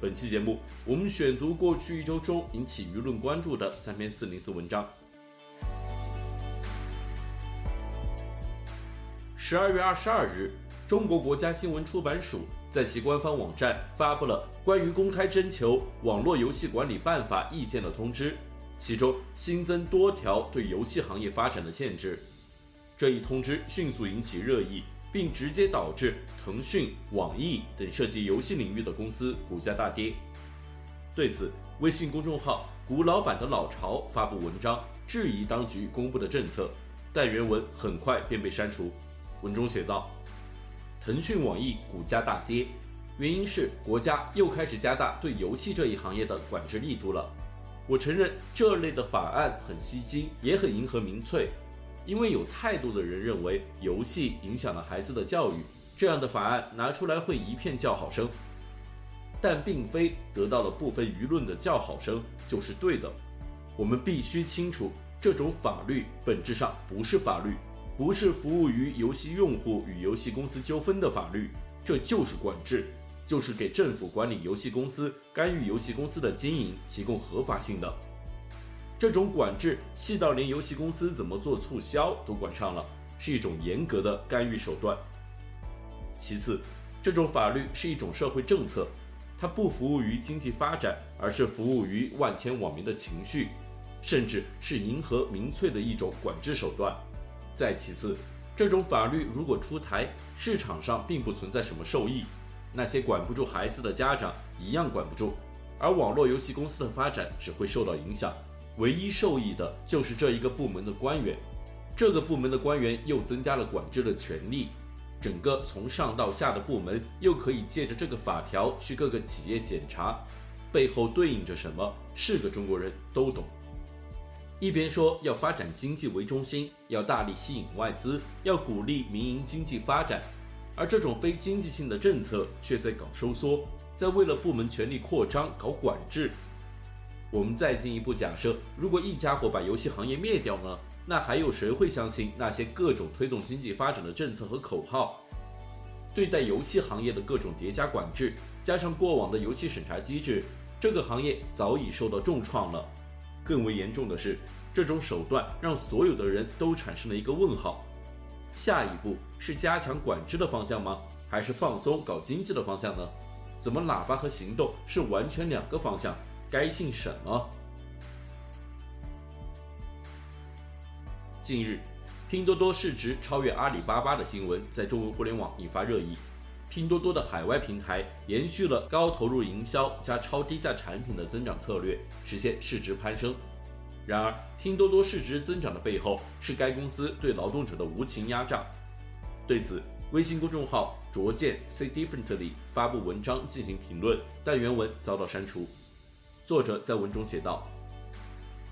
本期节目，我们选读过去一周中引起舆论关注的三篇四零四文章。十二月二十二日，中国国家新闻出版署在其官方网站发布了关于公开征求《网络游戏管理办法》意见的通知，其中新增多条对游戏行业发展的限制。这一通知迅速引起热议，并直接导致腾讯、网易等涉及游戏领域的公司股价大跌。对此，微信公众号“古老板的老巢”发布文章质疑当局公布的政策，但原文很快便被删除。文中写道：“腾讯、网易股价大跌，原因是国家又开始加大对游戏这一行业的管制力度了。我承认这类的法案很吸睛，也很迎合民粹。”因为有太多的人认为游戏影响了孩子的教育，这样的法案拿出来会一片叫好声，但并非得到了部分舆论的叫好声就是对的。我们必须清楚，这种法律本质上不是法律，不是服务于游戏用户与游戏公司纠纷的法律，这就是管制，就是给政府管理游戏公司、干预游戏公司的经营提供合法性的。这种管制细到连游戏公司怎么做促销都管上了，是一种严格的干预手段。其次，这种法律是一种社会政策，它不服务于经济发展，而是服务于万千网民的情绪，甚至是迎合民粹的一种管制手段。再其次，这种法律如果出台，市场上并不存在什么受益，那些管不住孩子的家长一样管不住，而网络游戏公司的发展只会受到影响。唯一受益的就是这一个部门的官员，这个部门的官员又增加了管制的权力，整个从上到下的部门又可以借着这个法条去各个企业检查，背后对应着什么？是个中国人都懂。一边说要发展经济为中心，要大力吸引外资，要鼓励民营经济发展，而这种非经济性的政策却在搞收缩，在为了部门权力扩张搞管制。我们再进一步假设，如果一家伙把游戏行业灭掉呢？那还有谁会相信那些各种推动经济发展的政策和口号？对待游戏行业的各种叠加管制，加上过往的游戏审查机制，这个行业早已受到重创了。更为严重的是，这种手段让所有的人都产生了一个问号：下一步是加强管制的方向吗？还是放松搞经济的方向呢？怎么喇叭和行动是完全两个方向？该姓什么？近日，拼多多市值超越阿里巴巴的新闻在中文互联网引发热议。拼多多的海外平台延续了高投入营销加超低价产品的增长策略，实现市值攀升。然而，拼多多市值增长的背后是该公司对劳动者的无情压榨。对此，微信公众号“卓见 See Differently” 发布文章进行评论，但原文遭到删除。作者在文中写道：“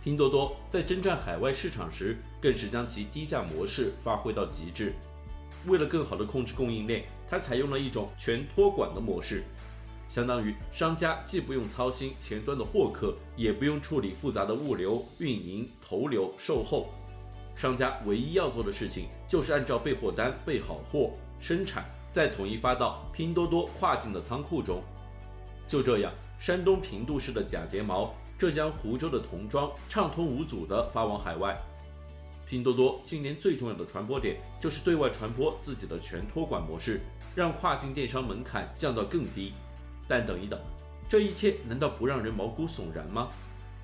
拼多多在征战海外市场时，更是将其低价模式发挥到极致。为了更好地控制供应链，它采用了一种全托管的模式，相当于商家既不用操心前端的获客，也不用处理复杂的物流、运营、投流、售后。商家唯一要做的事情，就是按照备货单备好货，生产，再统一发到拼多多跨境的仓库中。”就这样，山东平度市的假睫毛，浙江湖州的童装，畅通无阻地发往海外。拼多多今年最重要的传播点，就是对外传播自己的全托管模式，让跨境电商门槛降到更低。但等一等，这一切难道不让人毛骨悚然吗？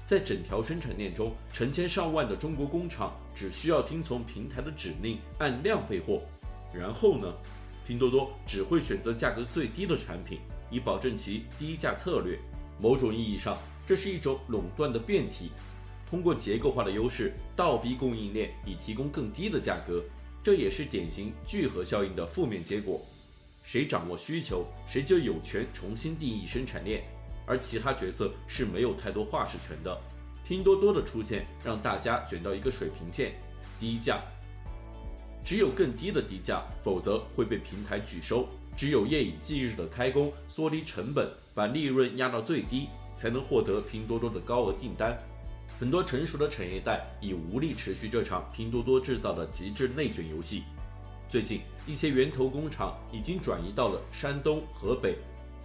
在整条生产链中，成千上万的中国工厂只需要听从平台的指令，按量备货，然后呢？拼多多只会选择价格最低的产品。以保证其低价策略，某种意义上，这是一种垄断的变体，通过结构化的优势倒逼供应链以提供更低的价格，这也是典型聚合效应的负面结果。谁掌握需求，谁就有权重新定义生产链。而其他角色是没有太多话事权的。拼多多的出现让大家卷到一个水平线，低价。只有更低的低价，否则会被平台拒收。只有夜以继日的开工，缩低成本，把利润压到最低，才能获得拼多多的高额订单。很多成熟的产业带已无力持续这场拼多多制造的极致内卷游戏。最近，一些源头工厂已经转移到了山东、河北。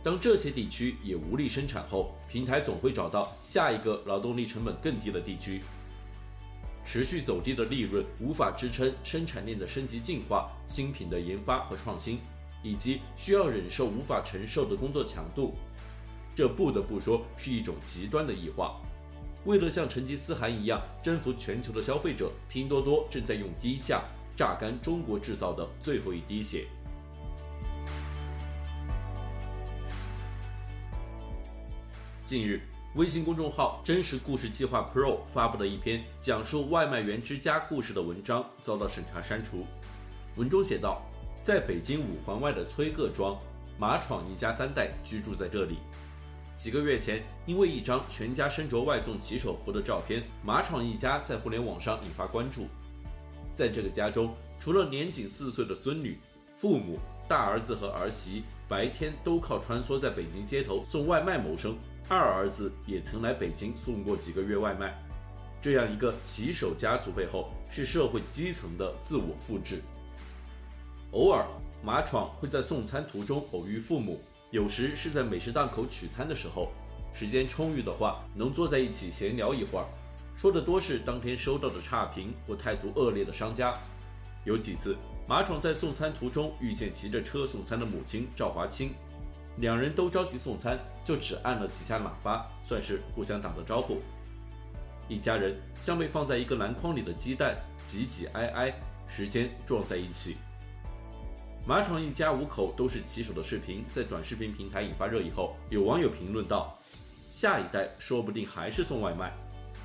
当这些地区也无力生产后，平台总会找到下一个劳动力成本更低的地区。持续走低的利润无法支撑生产链的升级进化、新品的研发和创新，以及需要忍受无法承受的工作强度。这不得不说是一种极端的异化。为了像成吉思汗一样征服全球的消费者，拼多多正在用低价榨干中国制造的最后一滴血。近日，微信公众号“真实故事计划 Pro” 发布的一篇讲述外卖员之家故事的文章，遭到审查删除。文中写道，在北京五环外的崔各庄，马闯一家三代居住在这里。几个月前，因为一张全家身着外送骑手服的照片，马闯一家在互联网上引发关注。在这个家中，除了年仅四岁的孙女，父母、大儿子和儿媳白天都靠穿梭在北京街头送外卖谋生。二儿子也曾来北京送过几个月外卖，这样一个骑手家族背后是社会基层的自我复制。偶尔，马闯会在送餐途中偶遇父母，有时是在美食档口取餐的时候，时间充裕的话，能坐在一起闲聊一会儿，说的多是当天收到的差评或态度恶劣的商家。有几次，马闯在送餐途中遇见骑着车送餐的母亲赵华清。两人都着急送餐，就只按了几下喇叭，算是互相打了招呼。一家人像被放在一个篮筐里的鸡蛋，挤挤挨挨，时间撞在一起。马闯一家五口都是骑手的视频在短视频平台引发热议后，有网友评论道：“下一代说不定还是送外卖。”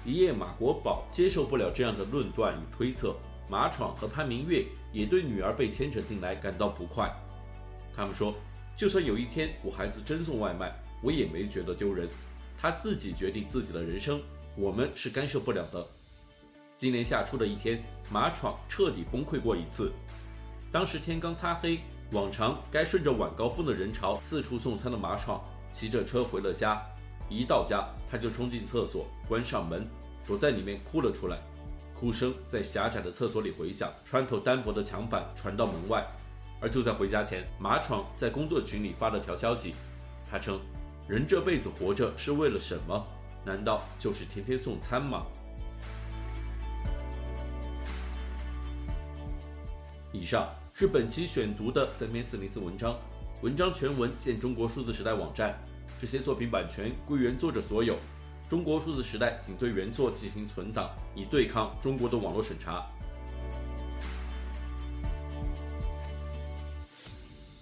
一夜马国宝接受不了这样的论断与推测，马闯和潘明月也对女儿被牵扯进来感到不快。他们说。就算有一天我孩子真送外卖，我也没觉得丢人。他自己决定自己的人生，我们是干涉不了的。今年夏初的一天，马闯彻底崩溃过一次。当时天刚擦黑，往常该顺着晚高峰的人潮四处送餐的马闯，骑着车回了家。一到家，他就冲进厕所，关上门，躲在里面哭了出来。哭声在狭窄的厕所里回响，穿透单薄的墙板传到门外。而就在回家前，马闯在工作群里发了条消息，他称：“人这辈子活着是为了什么？难道就是天天送餐吗？”以上是本期选读的三篇四零四文章，文章全文见中国数字时代网站。这些作品版权归原作者所有，中国数字时代仅对原作进行存档，以对抗中国的网络审查。